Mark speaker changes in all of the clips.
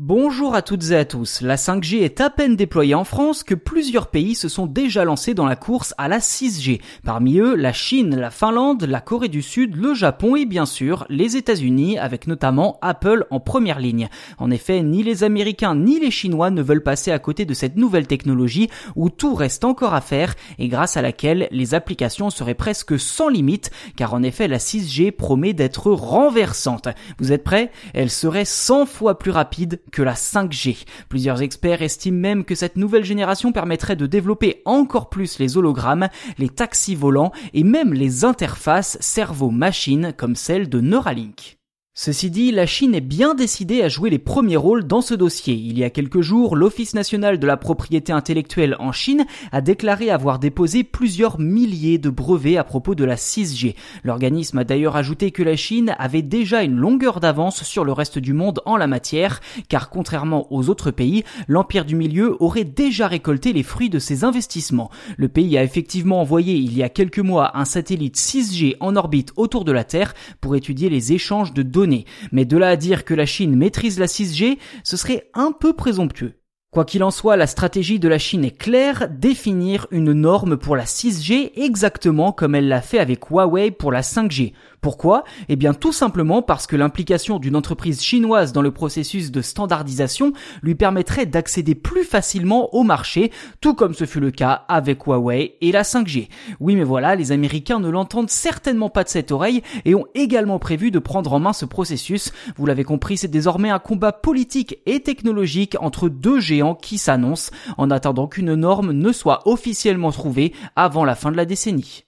Speaker 1: Bonjour à toutes et à tous. La 5G est à peine déployée en France que plusieurs pays se sont déjà lancés dans la course à la 6G. Parmi eux, la Chine, la Finlande, la Corée du Sud, le Japon et bien sûr les États-Unis avec notamment Apple en première ligne. En effet, ni les Américains ni les Chinois ne veulent passer à côté de cette nouvelle technologie où tout reste encore à faire et grâce à laquelle les applications seraient presque sans limite car en effet la 6G promet d'être renversante. Vous êtes prêts? Elle serait 100 fois plus rapide que la 5G. Plusieurs experts estiment même que cette nouvelle génération permettrait de développer encore plus les hologrammes, les taxis volants et même les interfaces cerveau-machine comme celle de Neuralink. Ceci dit, la Chine est bien décidée à jouer les premiers rôles dans ce dossier. Il y a quelques jours, l'Office national de la propriété intellectuelle en Chine a déclaré avoir déposé plusieurs milliers de brevets à propos de la 6G. L'organisme a d'ailleurs ajouté que la Chine avait déjà une longueur d'avance sur le reste du monde en la matière, car contrairement aux autres pays, l'Empire du Milieu aurait déjà récolté les fruits de ses investissements. Le pays a effectivement envoyé il y a quelques mois un satellite 6G en orbite autour de la Terre pour étudier les échanges de données mais de là à dire que la Chine maîtrise la 6G, ce serait un peu présomptueux. Quoi qu'il en soit, la stratégie de la Chine est claire, définir une norme pour la 6G exactement comme elle l'a fait avec Huawei pour la 5G. Pourquoi? Eh bien tout simplement parce que l'implication d'une entreprise chinoise dans le processus de standardisation lui permettrait d'accéder plus facilement au marché, tout comme ce fut le cas avec Huawei et la 5G. Oui mais voilà, les Américains ne l'entendent certainement pas de cette oreille et ont également prévu de prendre en main ce processus. Vous l'avez compris, c'est désormais un combat politique et technologique entre deux géants qui s'annoncent en attendant qu'une norme ne soit officiellement trouvée avant la fin de la décennie.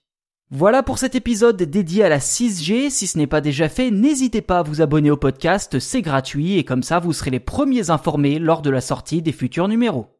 Speaker 1: Voilà pour cet épisode dédié à la 6G. Si ce n'est pas déjà fait, n'hésitez pas à vous abonner au podcast, c'est gratuit et comme ça vous serez les premiers informés lors de la sortie des futurs numéros.